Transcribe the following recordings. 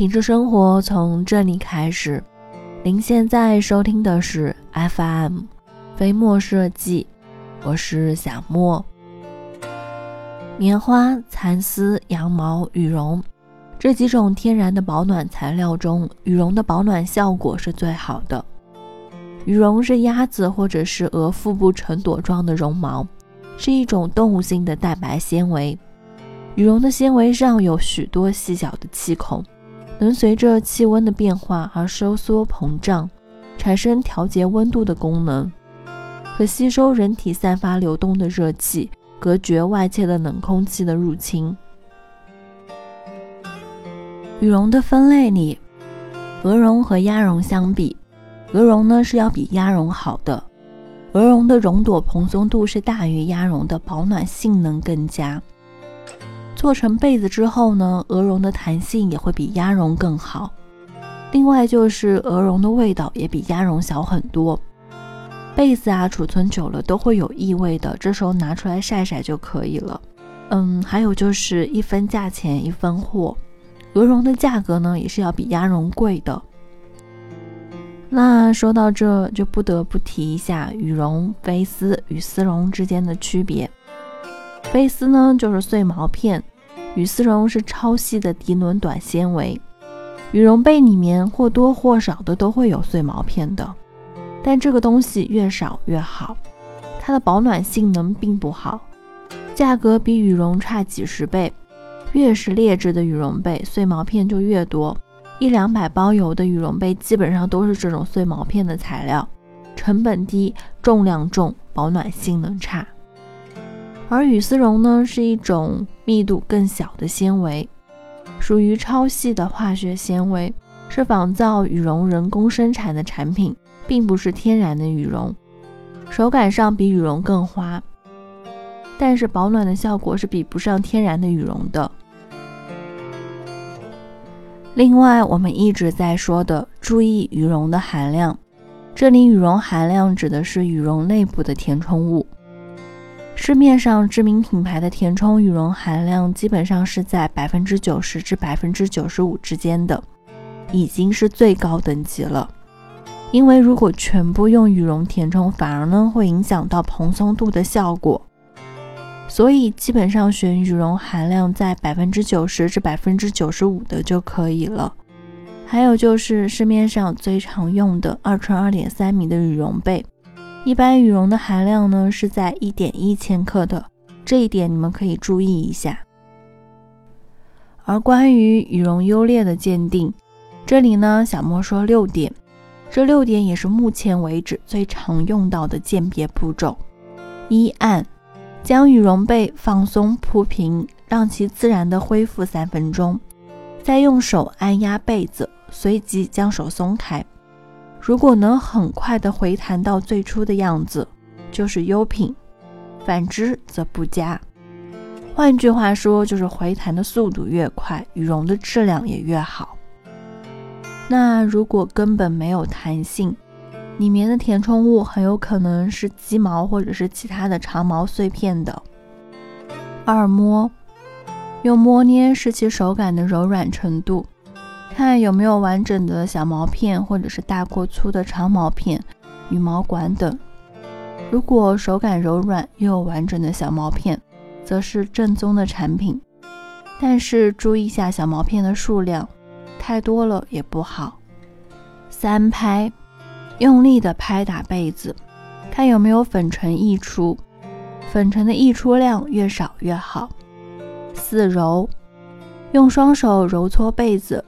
品质生活从这里开始。您现在收听的是 FM 飞墨设计，我是小莫。棉花、蚕丝、羊毛、羽绒这几种天然的保暖材料中，羽绒的保暖效果是最好的。羽绒是鸭子或者是鹅腹部成朵状的绒毛，是一种动物性的蛋白纤维。羽绒的纤维上有许多细小的气孔，能随着气温的变化而收缩膨胀，产生调节温度的功能，可吸收人体散发流动的热气，隔绝外界的冷空气的入侵。羽绒的分类里，鹅绒和鸭绒相比，鹅绒呢是要比鸭绒好的。鹅绒的绒朵蓬松度是大于鸭绒的，保暖性能更佳。做成被子之后呢，鹅绒的弹性也会比鸭绒更好。另外就是鹅绒的味道也比鸭绒小很多。被子啊，储存久了都会有异味的，这时候拿出来晒晒就可以了。嗯，还有就是一分价钱一分货，鹅绒的价格呢也是要比鸭绒贵的。那说到这就不得不提一下羽绒、飞丝与丝绒之间的区别。飞丝呢就是碎毛片。羽丝绒是超细的涤纶短纤维，羽绒被里面或多或少的都会有碎毛片的，但这个东西越少越好，它的保暖性能并不好，价格比羽绒差几十倍。越是劣质的羽绒被，碎毛片就越多，一两百包邮的羽绒被基本上都是这种碎毛片的材料，成本低，重量重，保暖性能差。而羽丝绒呢，是一种密度更小的纤维，属于超细的化学纤维，是仿造羽绒人工生产的产品，并不是天然的羽绒。手感上比羽绒更滑，但是保暖的效果是比不上天然的羽绒的。另外，我们一直在说的，注意羽绒的含量，这里羽绒含量指的是羽绒内部的填充物。市面上知名品牌的填充羽绒含量基本上是在百分之九十至百分之九十五之间的，已经是最高等级了。因为如果全部用羽绒填充，反而呢会影响到蓬松度的效果。所以基本上选羽绒含量在百分之九十至百分之九十五的就可以了。还有就是市面上最常用的二乘二点三米的羽绒被。一般羽绒的含量呢是在一点一千克的，这一点你们可以注意一下。而关于羽绒优劣的鉴定，这里呢小莫说六点，这六点也是目前为止最常用到的鉴别步骤。一按，将羽绒被放松铺平，让其自然的恢复三分钟，再用手按压被子，随即将手松开。如果能很快的回弹到最初的样子，就是优品；反之则不佳。换句话说，就是回弹的速度越快，羽绒的质量也越好。那如果根本没有弹性，里面的填充物很有可能是鸡毛或者是其他的长毛碎片的。二摸，用摸捏试其手感的柔软程度。看有没有完整的小毛片，或者是大过粗的长毛片、羽毛管等。如果手感柔软又有完整的小毛片，则是正宗的产品。但是注意一下小毛片的数量，太多了也不好。三拍，用力的拍打被子，看有没有粉尘溢出，粉尘的溢出量越少越好。四揉，用双手揉搓被子。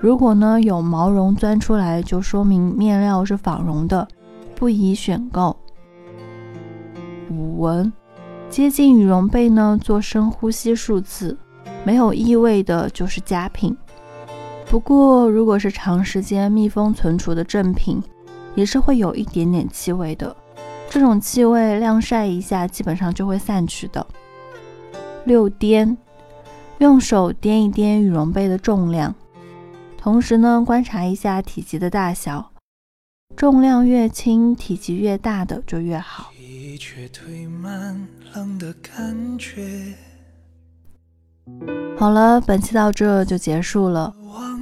如果呢有毛绒钻出来，就说明面料是仿绒的，不宜选购。五闻，接近羽绒被呢做深呼吸数次，没有异味的就是佳品。不过如果是长时间密封存储的正品，也是会有一点点气味的。这种气味晾晒一下，基本上就会散去的。六掂，用手掂一掂羽绒被的重量。同时呢，观察一下体积的大小，重量越轻，体积越大的就越好。好了，本期到这就结束了。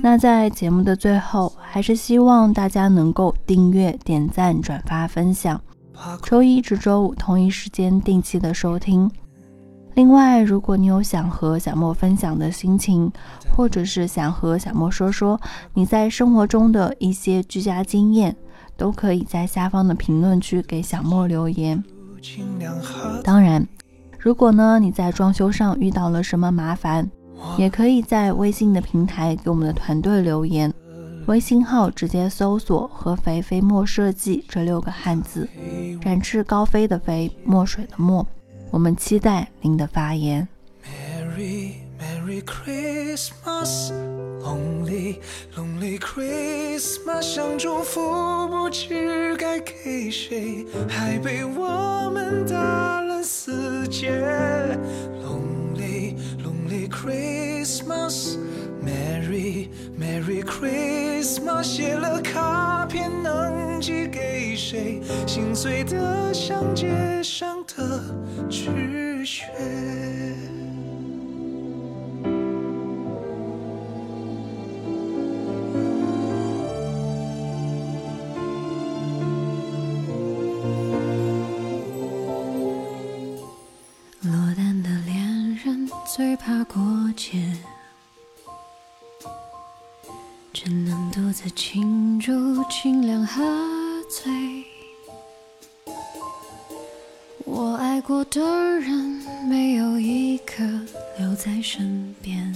那在节目的最后，还是希望大家能够订阅、点赞、转发、分享，周一至周五同一时间定期的收听。另外，如果你有想和小莫分享的心情，或者是想和小莫说说你在生活中的一些居家经验，都可以在下方的评论区给小莫留言。当然，如果呢你在装修上遇到了什么麻烦，也可以在微信的平台给我们的团队留言，微信号直接搜索“合肥飞墨设计”这六个汉字，展翅高飞的飞，墨水的墨。我们期待您的发言。Merry Merry Christmas, Lonely Lonely Christmas，想祝福不知该给谁，还被我们打了死结。Lonely Lonely Christmas, Merry Merry Christmas，写了卡片能寄给谁？心碎的像街上止血。落单的恋人最怕过节，只能独自庆祝，尽量喝醉。我爱过的人没有一个留在身边，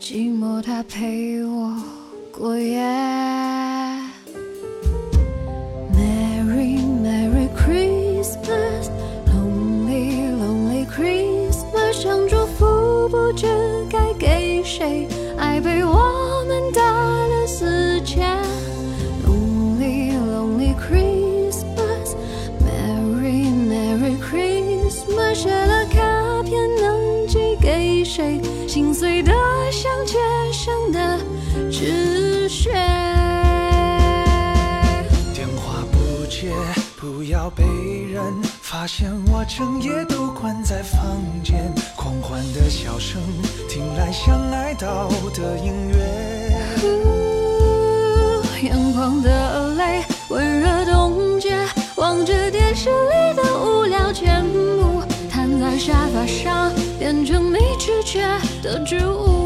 寂寞它陪我过夜。Merry Merry Christmas, Lonely Lonely Christmas，想祝福不知该给谁，爱被我发现我整夜都关在房间。狂欢的笑声听来像哀悼的音乐。眼眶的泪温热冻结，望着电视里的无聊节目，瘫在沙发上变成没知觉的植物。